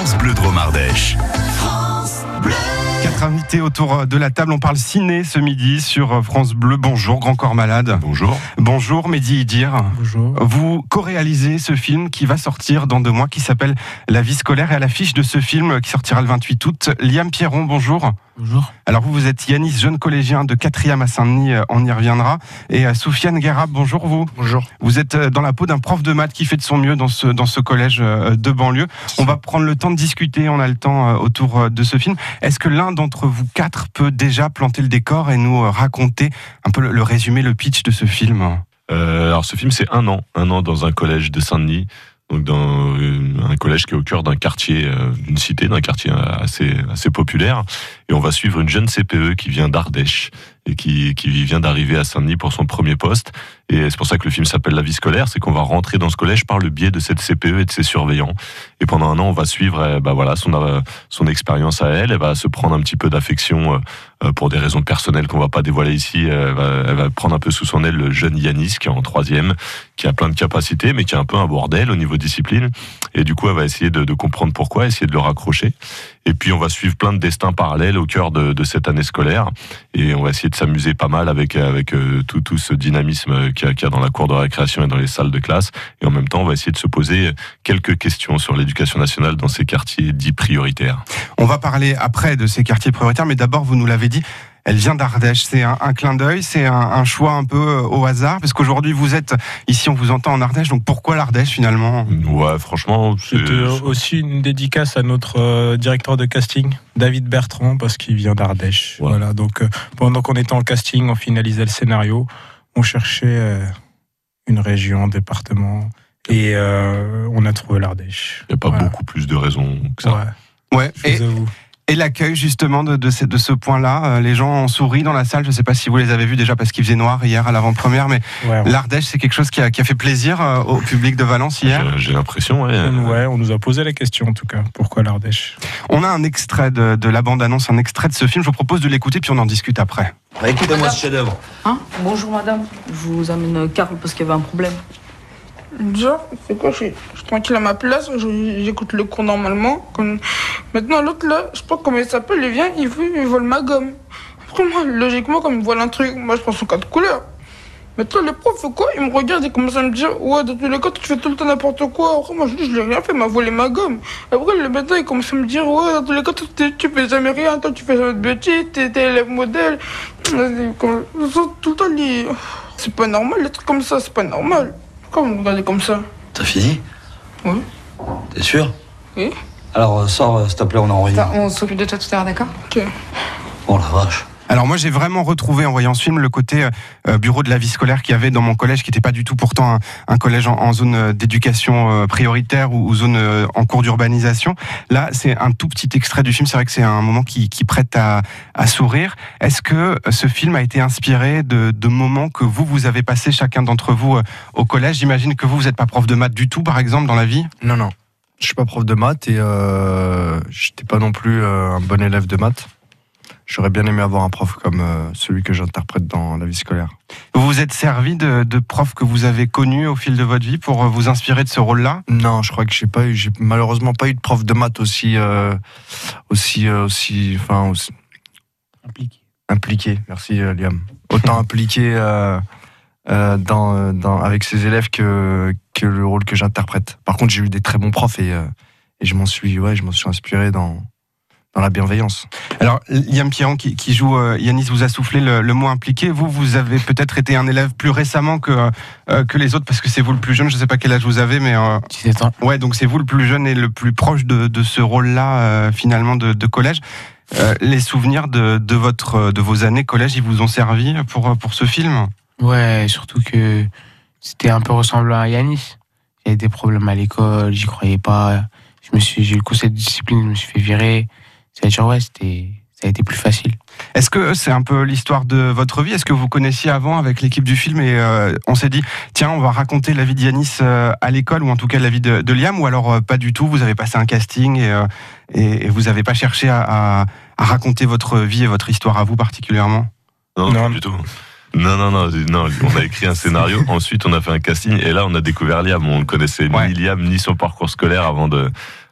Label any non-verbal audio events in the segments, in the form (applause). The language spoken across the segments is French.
France Bleu Drôme Ardèche. Quatre invités autour de la table. On parle ciné ce midi sur France Bleu. Bonjour, Grand Corps Malade. Bonjour. Bonjour, Mehdi Idir. Bonjour. Vous co-réalisez ce film qui va sortir dans deux mois, qui s'appelle La vie scolaire. Et à l'affiche de ce film, qui sortira le 28 août, Liam Pierron, bonjour. Bonjour. Alors vous, vous êtes Yanis, jeune collégien de 4e à Saint-Denis, euh, on y reviendra. Et euh, Soufiane Guerab, bonjour vous. Bonjour. Vous êtes euh, dans la peau d'un prof de maths qui fait de son mieux dans ce, dans ce collège euh, de banlieue. On va prendre le temps de discuter, on a le temps euh, autour euh, de ce film. Est-ce que l'un d'entre vous quatre peut déjà planter le décor et nous euh, raconter un peu le, résumé, le pitch de ce film? Euh, alors ce film c'est un an, un an dans un collège de Saint-Denis, donc dans euh, un collège qui est au cœur d'un quartier, d'une cité, d'un quartier assez assez populaire, et on va suivre une jeune CPE qui vient d'Ardèche et qui qui vient d'arriver à Saint-Denis pour son premier poste. Et c'est pour ça que le film s'appelle La vie scolaire, c'est qu'on va rentrer dans ce collège par le biais de cette CPE et de ses surveillants. Et pendant un an, on va suivre, bah voilà, son euh, son expérience à elle. Elle va se prendre un petit peu d'affection euh, euh, pour des raisons personnelles qu'on va pas dévoiler ici. Elle va, elle va prendre un peu sous son aile le jeune Yanis qui est en troisième, qui a plein de capacités, mais qui est un peu un bordel au niveau discipline. Et du coup, elle va essayer de, de comprendre pourquoi, essayer de le raccrocher. Et puis, on va suivre plein de destins parallèles au cœur de, de cette année scolaire. Et on va essayer de s'amuser pas mal avec, avec euh, tout, tout ce dynamisme qu'il y, y a dans la cour de récréation et dans les salles de classe. Et en même temps, on va essayer de se poser quelques questions sur l'éducation nationale dans ces quartiers dits prioritaires. On va parler après de ces quartiers prioritaires, mais d'abord, vous nous l'avez dit, elle vient d'Ardèche. C'est un, un clin d'œil, c'est un, un choix un peu euh, au hasard, parce qu'aujourd'hui, vous êtes ici, on vous entend en Ardèche, donc pourquoi l'Ardèche finalement? Ouais, franchement, c'est- C'était aussi une dédicace à notre euh, directeur de casting, David Bertrand, parce qu'il vient d'Ardèche. Ouais. Voilà, donc euh, pendant qu'on était en casting, on finalisait le scénario, on cherchait euh, une région, un département, et euh, on a trouvé l'Ardèche. il n'y a pas Voilà. beaucoup plus de raisons que ça. Ouais, Ouais. je Et, vous avoue. Et l'accueil justement de, de, ce, de ce point-là, euh, les gens ont souri dans la salle. Je ne sais pas si vous les avez vus déjà parce qu'il faisait noir hier à l'avant-première, mais Ouais, ouais. l'Ardèche, c'est quelque chose qui a, qui a fait plaisir euh, au public de Valence hier. J'ai- l'impression, ouais. Ouais, on nous a posé la question en tout cas. Pourquoi l'Ardèche? On a un extrait de, de la bande-annonce, un extrait de ce film. Je vous propose de l'écouter puis on en discute après. Bah, Écoutez-moi ce chef-d'œuvre. Hein? Bonjour madame, je vous amène euh, Carl parce qu'il y avait un problème. Genre, c'est quoi, je suis, je suis tranquille à ma place, j'écoute le cours normalement. Comme... Maintenant, l'autre là, je sais pas comment il s'appelle, il vient, il, veut, il vole ma gomme. Après, moi, logiquement, comme il vole un truc, moi je prends son code couleur. Maintenant, le prof, quoi Il me regarde et commence à me dire Ouais, dans tous les cas, tu fais tout le temps n'importe quoi. Après, moi, je dis Je l'ai rien fait, il m'a volé ma gomme. Après, le matin, il commence à me dire Ouais, dans tous les cas, tu, fais jamais rien, toi, tu fais jamais de bêtises, t'es élève modèle. Tout le temps, c'est pas normal, les trucs comme ça, c'est pas normal. Pourquoi vous me regardez comme ça T'as fini Oui. T'es sûr Oui. Alors, euh, sors, euh, s'il te plaît, on a envie. Attends, on s'occupe de toi tout à l'heure, d'accord? Ok. Oh la vache. Alors moi j'ai vraiment retrouvé en voyant ce film le côté euh, bureau de la vie scolaire qu'il y avait dans mon collège qui n'était pas du tout pourtant un, collège en, zone euh, d'éducation euh, prioritaire ou, ou zone euh, en cours d'urbanisation. Là c'est un tout petit extrait du film, c'est vrai que c'est un moment qui, prête à, sourire. Est-ce que euh, ce film a été inspiré de, moments que vous, vous avez passé chacun d'entre vous euh, au collège? J'imagine que vous, vous n'êtes pas prof de maths du tout par exemple dans la vie Non, non. Je suis pas prof de maths et euh, j'étais pas non plus euh, un bon élève de maths. J'aurais bien aimé avoir un prof comme euh, celui que j'interprète dans la vie scolaire. Vous vous êtes servi de, de profs que vous avez connus au fil de votre vie pour euh, vous inspirer de ce rôle-là? Non, je crois que j'ai pas eu, j'ai malheureusement pas eu de prof de maths aussi, euh, aussi, euh, aussi, enfin, aussi Impliqué. impliqué. Merci euh, Liam. Autant (laughs) impliqué euh, euh, dans, euh, dans, avec ses élèves que, que le rôle que j'interprète. Par contre, j'ai eu des très bons profs et, euh, et je m'en suis, ouais, je m'en suis inspiré dans, dans la bienveillance. Alors, Liam Pierron qui, qui joue euh, Yanis vous a soufflé le, le mot impliqué. Vous, vous avez peut-être été un élève plus récemment que, euh, que les autres parce que c'est vous le plus jeune. Je ne sais pas quel âge vous avez, mais euh, 17 ans. ouais, donc c'est vous le plus jeune et le plus proche de, de ce rôle-là euh, finalement de, de collège. Les souvenirs de, de votre de vos années collège, ils vous ont servi pour pour ce film? Ouais, surtout que c'était un peu ressemblant à Yanis. Il y avait des problèmes à l'école, j'y croyais pas. Je me suis, j'ai eu le conseil de discipline, je me suis fait virer. Ça a, ouais, c'était, ça a été plus facile. Est-ce que c'est un peu l'histoire de votre vie? Est-ce que vous connaissiez avant avec l'équipe du film et euh, on s'est dit tiens on va raconter la vie de Yanis euh, à l'école ou en tout cas la vie de, de Liam ou alors euh, pas du tout Vous avez passé un casting et, et, et vous n'avez pas cherché à, à- à raconter votre vie et votre histoire à vous particulièrement? Non, Non. pas du tout. Non, non, non, non, on a écrit un scénario, (laughs) ensuite on a fait un casting, et là on a découvert Liam. On ne connaissait Ouais. ni Liam, ni son parcours scolaire avant de,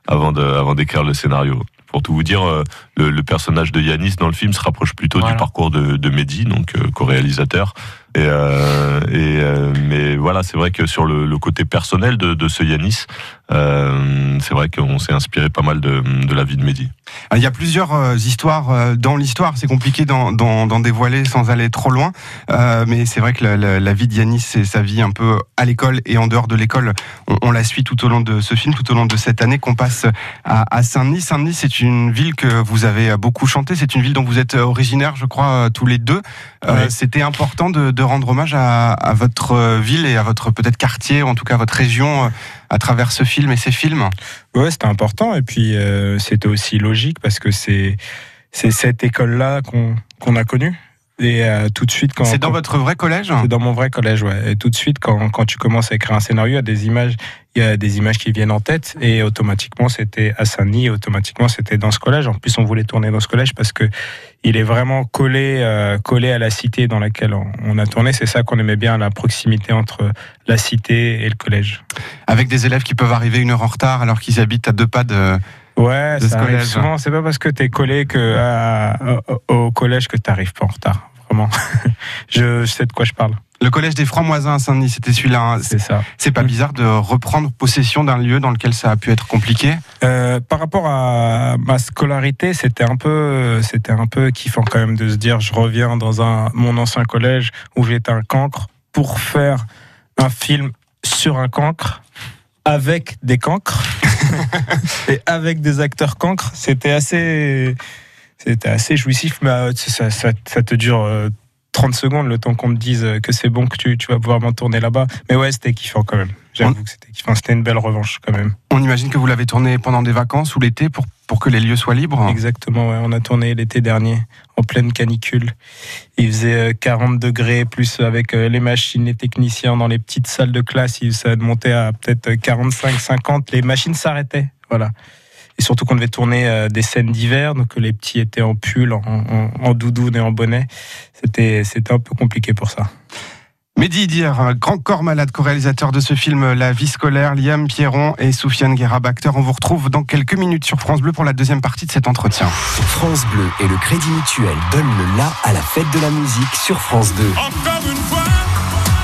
avant de, avant d'écrire le scénario. Pour tout vous dire, euh, le, le personnage de Yanis dans le film se rapproche plutôt Voilà. du parcours de, de Mehdi, donc euh, co-réalisateur. Et, euh, et euh, mais voilà, c'est vrai que sur le, le côté personnel de, de ce Yanis, c'est vrai qu'on s'est inspiré pas mal de, de la vie de Mehdi. Ah, Il y a plusieurs euh, histoires euh, dans l'histoire. C'est compliqué d'en, dévoiler sans aller trop loin. Euh, mais c'est vrai que la, la- la vie de Yanis, c'est sa vie un peu à l'école et en dehors de l'école. On, on la suit tout au long de ce film, tout au long de cette année qu'on passe à, à Saint-Denis. Saint-Denis, c'est une ville que vous avez beaucoup chanté. C'est une ville dont vous êtes originaire, je crois, euh, tous les deux. Euh. C'était important de, de rendre hommage à, à votre euh, ville et à votre peut-être quartier, ou en tout cas votre région, euh, à travers ce film et ces films. Ouais, c'était important et puis euh, c'était aussi logique parce que c'est c'est cette école-là qu'on qu'on a connue et euh, tout de suite quand C'est dans quand- votre vrai collège c'est dans mon vrai collège, ouais. Et tout de suite, quand, quand tu commences à écrire un scénario, il y a des images, il y a des images qui viennent en tête, et automatiquement, c'était à Saint-Denis, automatiquement, c'était dans ce collège. En plus, on voulait tourner dans ce collège parce que il est vraiment collé, euh, collé à la cité dans laquelle on, on a tourné. C'est ça qu'on aimait bien, la proximité entre la cité et le collège. avec des élèves qui peuvent arriver une heure en retard alors qu'ils habitent à deux pas de. Ouais, De ce ça collège. souvent. C'est pas parce que t'es collé que à- au- au collège que t'arrives pas en retard. Vraiment, (laughs) je sais de quoi je parle. Le collège des Francs-Moisins à Saint-Denis, c'était celui-là. hein. C'est ça. C'est pas bizarre de reprendre possession d'un lieu dans lequel ça a pu être compliqué? Euh, par rapport à ma scolarité, c'était un peu, c'était un peu kiffant quand même de se dire, je reviens dans un mon ancien collège où j'étais un cancre pour faire un film sur un cancre avec des cancres (laughs) et avec des acteurs cancres. C'était assez, c'était assez jouissif, mais euh, ça, ça, ça te dure. euh, 30 secondes, le temps qu'on me dise que c'est bon, que tu, tu vas pouvoir m'en tourner là-bas. Mais ouais, c'était kiffant quand même. J'avoue que c'était kiffant. C'était une belle revanche quand même. On imagine que vous l'avez tourné pendant des vacances ou l'été pour, pour que les lieux soient libres. Exactement, ouais. on a tourné l'été dernier en pleine canicule. Il faisait euh, 40 degrés, plus avec euh, les machines, les techniciens dans les petites salles de classe, ça montait à peut-être 45, 50. Les machines s'arrêtaient, voilà. Et surtout qu'on devait tourner euh, des scènes d'hiver, donc les petits étaient en pull, en, en, en doudoune et en bonnet. C'était, c'était un peu compliqué pour ça. Mehdi Idir, un grand corps malade, co-réalisateur de ce film La vie scolaire, Liam Pierron et Soufiane Guérab, acteur. On vous retrouve dans quelques minutes sur France Bleu pour la deuxième partie de cet entretien. France Bleu et le Crédit Mutuel donnent le la à la fête de la musique sur France 2.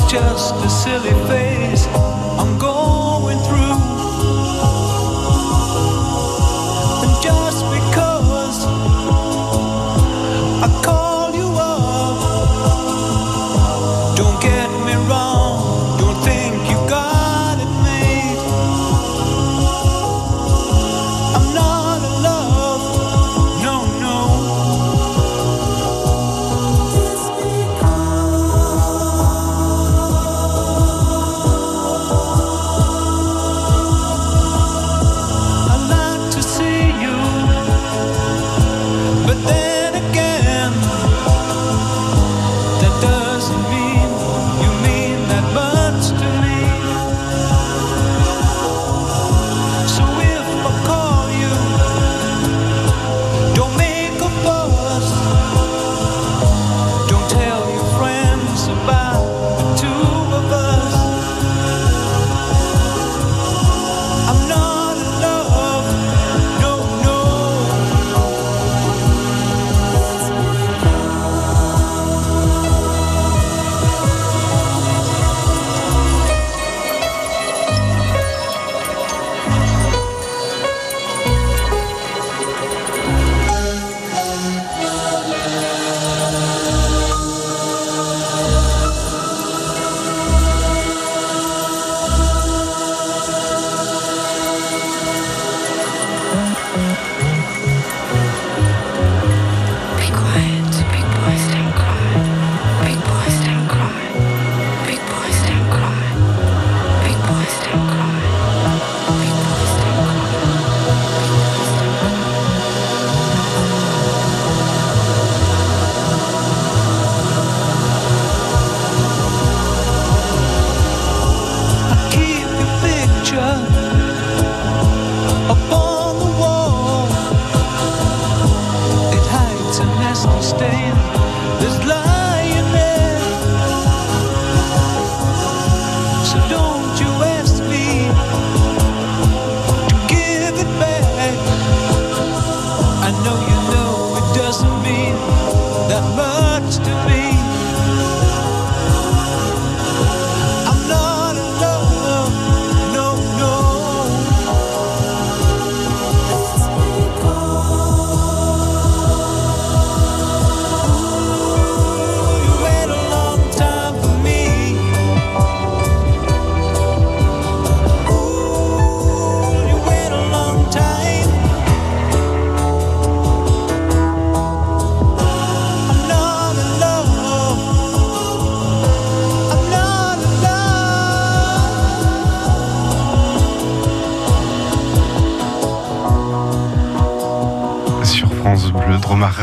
It's just a silly phase I'm going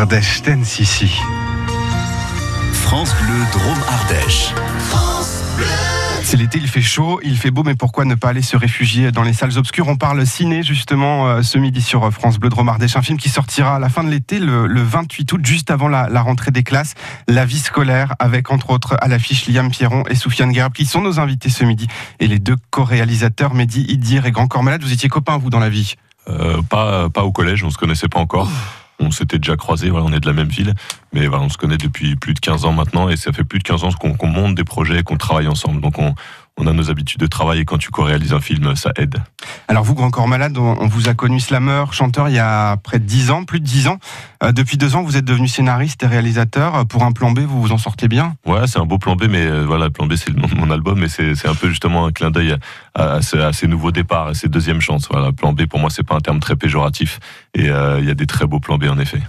Ardèche. France Bleu Drôme Ardèche. C'est l'été, il fait chaud, il fait beau, mais pourquoi ne pas aller se réfugier dans les salles obscures? On parle ciné justement euh, ce midi sur France Bleu Drôme Ardèche, un film qui sortira à la fin de l'été, le, le 28 août, juste avant la, la rentrée des classes, La vie scolaire, avec entre autres à l'affiche Liam Pierron et Soufiane Guerab, qui sont nos invités ce midi, et les deux co-réalisateurs, Mehdi Idir et Grand Corps Malade. Vous étiez copains, vous, dans la vie? Euh, pas, pas au collège, on se connaissait pas encore. On s'était déjà croisés, voilà, on est de la même ville, mais voilà, on se connaît depuis plus de 15 ans maintenant, et ça fait plus de 15 ans qu'on monte des projets, qu'on travaille ensemble. Donc on, on a nos habitudes de travail, et quand tu co-réalises un film, ça aide. Alors vous, Grand Corps Malade, on, vous a connu slammer, chanteur il y a près de 10 ans, plus de 10 ans. Euh, depuis deux ans, vous êtes devenu scénariste et réalisateur. Euh, Pour un plan B, vous vous en sortez bien? Ouais, c'est un beau plan B, mais euh, voilà, plan B, c'est le nom de mon album, mais c'est un peu justement un clin d'œil à, à, ces, à ces nouveaux départs, à ces deuxièmes chances. Voilà, plan B, pour moi, c'est pas un terme très péjoratif, et euh, il y a des très beaux plans B, en effet.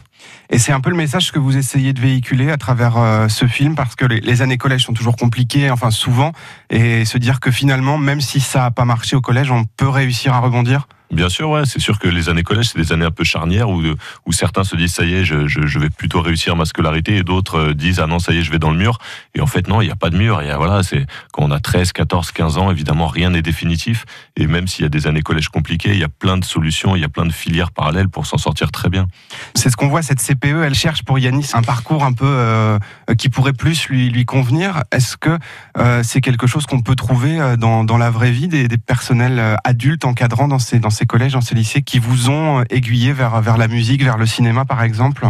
Et c'est un peu le message que vous essayez de véhiculer à travers euh, ce film, parce que les, années collège sont toujours compliquées, enfin souvent, et se dire que finalement, même si ça n'a pas marché au collège, on peut réussir à rebondir. Bien sûr, c'est sûr que les années collège, c'est des années un peu charnières où, certains se disent ça y est, je, vais plutôt réussir ma scolarité et d'autres euh, disent ah non, ça y est, je vais dans le mur. Et en fait, non, il n'y a pas de mur. Voilà, c'est quand on a 13, 14, 15 ans, évidemment, rien n'est définitif. Et même s'il y a des années collège compliquées, il y a plein de solutions, il y a plein de filières parallèles pour s'en sortir très bien. C'est ce qu'on voit, cette CPE, elle cherche pour Yanis un parcours un peu euh, qui pourrait plus lui, lui convenir. Est-ce que euh, c'est quelque chose qu'on peut trouver dans, la vraie vie, des, personnels adultes encadrants dans ces, dans ces collèges, dans ces lycées, qui vous ont euh, aiguillé vers, vers la musique, vers le cinéma par exemple?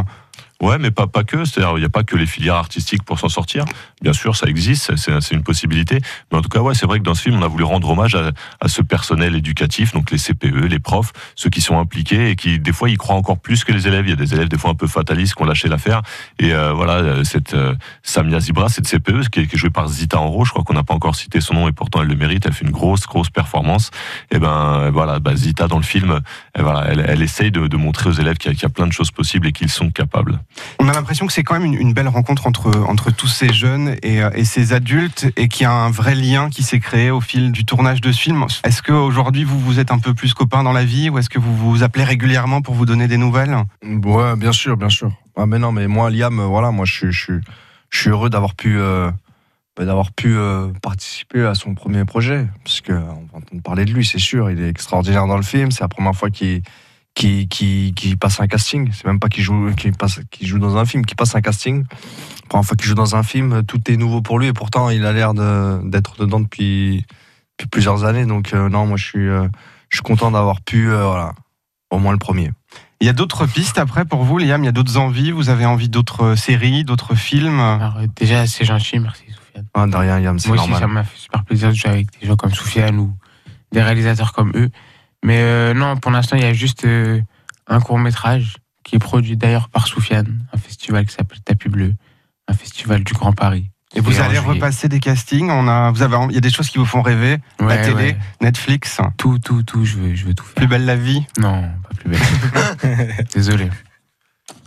Ouais, mais pas, pas que. C'est-à-dire, il n'y a pas que les filières artistiques pour s'en sortir. Bien sûr, ça existe, c'est une possibilité. Mais en tout cas, ouais, c'est vrai que dans ce film, on a voulu rendre hommage à, à ce personnel éducatif, donc les CPE, les profs, ceux qui sont impliqués et qui, des fois, y croient encore plus que les élèves. Il y a des élèves, des fois, un peu fatalistes qui ont lâché l'affaire. Et euh, voilà, euh, cette euh, Samia Zibra, cette CPE, qui est, qui est jouée par Zita Enro, je crois qu'on n'a pas encore cité son nom et pourtant elle le mérite. Elle fait une grosse, grosse performance. Et ben, voilà, bah, Zita, dans le film, elle, voilà, elle, elle essaye de, de montrer aux élèves qu'il y a plein de choses possibles et qu'ils sont capables. On a l'impression que c'est quand même une, belle rencontre entre, entre tous ces jeunes et, euh, et ces adultes et qu'il y a un vrai lien qui s'est créé au fil du tournage de ce film. Est-ce qu'aujourd'hui vous vous êtes un peu plus copains dans la vie ou est-ce que vous vous appelez régulièrement pour vous donner des nouvelles? Ouais, bien sûr, bien sûr. Ah, mais non, mais moi, Liam, euh, voilà, moi, je je je suis heureux d'avoir pu, euh, d'avoir pu participer à son premier projet. Parce que, euh, on va entendre parler de lui, c'est sûr. Il est extraordinaire dans le film. C'est la première fois qu'il, qu'il, qu'il passe un casting. C'est même pas qu'il joue, qu'il passe, qu'il joue dans un film, qu'il passe un casting. La première fois qu'il joue dans un film, tout est nouveau pour lui. Et pourtant, il a l'air de, d'être dedans depuis, depuis plusieurs années. Donc, euh, non, moi, je suis, euh, je suis content d'avoir pu, euh, voilà, au moins le premier. Il y a d'autres pistes après pour vous, Liam? Il y a d'autres envies? Vous avez envie d'autres séries, d'autres films? Alors, euh, déjà, c'est gentil, merci Soufiane. Ah, de rien, Liam, c'est Moi aussi, normal. ça m'a fait super plaisir de jouer avec des gens comme Soufiane ou des réalisateurs comme eux. Mais euh, non, pour l'instant, il y a juste euh, un court métrage qui est produit d'ailleurs par Soufiane, un festival qui s'appelle Tapis Bleu, un festival du Grand Paris. Et vous allez juillet. repasser des castings on a, vous avez, Il y a des choses qui vous font rêver La télé, ouais. Netflix Tout, tout, tout, je veux, je veux tout faire. Plus belle la vie Non, pas plus belle. (laughs) Désolé.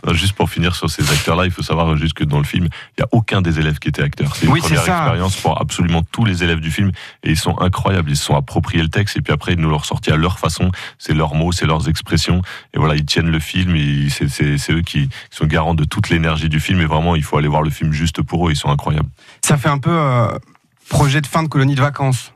Euh, Juste pour finir sur ces acteurs-là, il faut savoir juste que dans le film, il n'y a aucun des élèves qui était acteur. C'est une Oui, première expérience pour absolument tous les élèves du film et ils sont incroyables. Ils se sont appropriés le texte et puis après ils nous l'ont ressorti à leur façon. C'est leurs mots, c'est leurs expressions et voilà, ils tiennent le film et c'est eux qui sont garants de toute l'énergie du film et vraiment il faut aller voir le film juste pour eux. Ils sont incroyables. Ça fait un peu euh, projet de fin de colonie de vacances.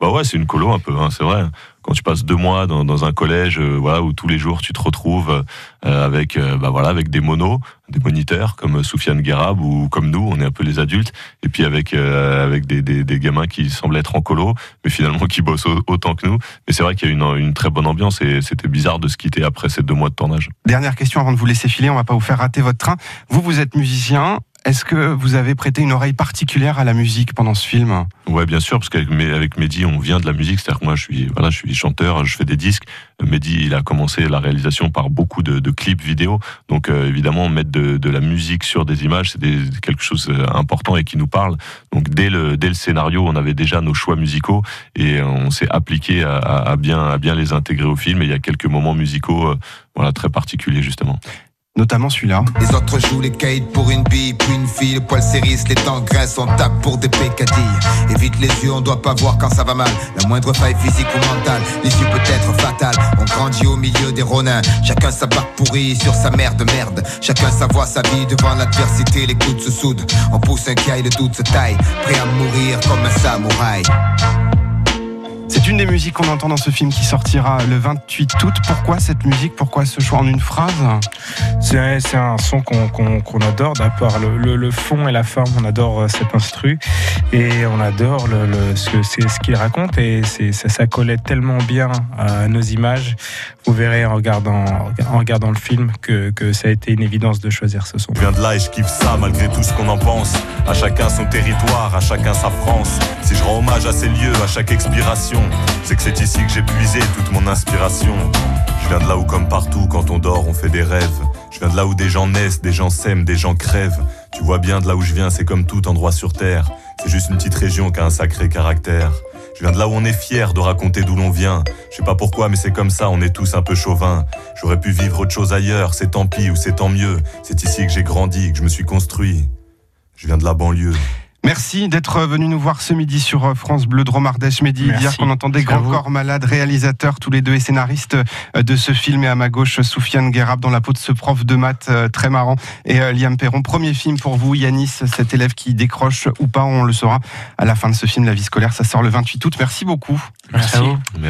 Bah ouais, c'est une colo un peu, hein, c'est vrai. Quand tu passes deux mois dans, un collège, euh, voilà, où tous les jours tu te retrouves euh, avec, euh, bah voilà, avec des monos, des moniteurs comme Soufiane Guérab ou comme nous, on est un peu les adultes, et puis avec avec des, des, des gamins qui semblent être en colo, mais finalement (laughs) qui bossent au- autant que nous. Mais c'est vrai qu'il y a une, une très bonne ambiance et c'était bizarre de se quitter après ces deux mois de tournage. Dernière question avant de vous laisser filer, on va pas vous faire rater votre train. Vous, vous êtes musicien. Est-ce que vous avez prêté une oreille particulière à la musique pendant ce film? Ouais, bien sûr, parce qu'avec Mehdi, on vient de la musique. C'est-à-dire que moi, je suis, voilà, je suis chanteur, je fais des disques. Mehdi, il a commencé la réalisation par beaucoup de, clips vidéo. Donc, euh, évidemment, mettre de, la musique sur des images, c'est quelque chose d'important et qui nous parle. Donc, dès le, scénario, on avait déjà nos choix musicaux et on s'est appliqué à, bien, les intégrer au film. Et il y a quelques moments musicaux, euh, voilà, très particuliers, justement. Notamment celui-là. Les autres jouent les caïds pour une bille, puis une fille, le poil s'érisse, les dents graissent, on tape pour des pécadilles. Évite les yeux, on doit pas voir quand ça va mal. La moindre faille physique ou mentale, l'issue peut être fatale. On grandit au milieu des ronins, chacun sa barque pourrie sur sa mère de merde. Chacun sa voix, sa vie devant l'adversité, les coudes se soudent. On pousse un caille, le doute se taille, prêt à mourir comme un samouraï. C'est une des musiques qu'on entend dans ce film qui sortira le 28 août. Pourquoi cette musique? Pourquoi ce choix en une phrase? C'est un son qu'on adore, d'abord le, le- le fond et la forme, on adore euh, cet instru et on adore le, le- ce, que- c'est ce qu'il raconte et c'est- ça, ça collait tellement bien à nos images. Vous verrez en regardant, en regardant le film que, que ça a été une évidence de choisir ce son. Je viens de là et je kiffe ça malgré tout ce qu'on en pense. À chacun son territoire, à chacun sa France. Si je rends hommage à ces lieux, à chaque expiration, c'est que c'est ici que j'ai puisé toute mon inspiration. Je viens de là où, comme partout, quand on dort, on fait des rêves. Je viens de là où des gens naissent, des gens s'aiment, des gens crèvent. Tu vois bien de là où je viens, c'est comme tout endroit sur terre. C'est juste une petite région qui a un sacré caractère. Je viens de là où on est fier de raconter d'où l'on vient. Je sais pas pourquoi, mais c'est comme ça, on est tous un peu chauvins. J'aurais pu vivre autre chose ailleurs, c'est tant pis ou c'est tant mieux. C'est ici que j'ai grandi, que je me suis construit. Je viens de la banlieue. Merci d'être venu nous voir ce midi sur euh, France Bleu Drôme Ardèche. Mehdi, Merci. dire qu'on entendait Merci Grand. Corps Malade, réalisateur tous les deux et scénariste euh, de ce film. Et à ma gauche, Soufiane Guérab dans la peau de ce prof de maths euh, très marrant. Et Liam Perron, premier film pour vous, Yanis, cet élève qui décroche ou pas, on le saura à la fin de ce film, La vie scolaire. Ça sort le 28 août. Merci beaucoup. Merci à vous.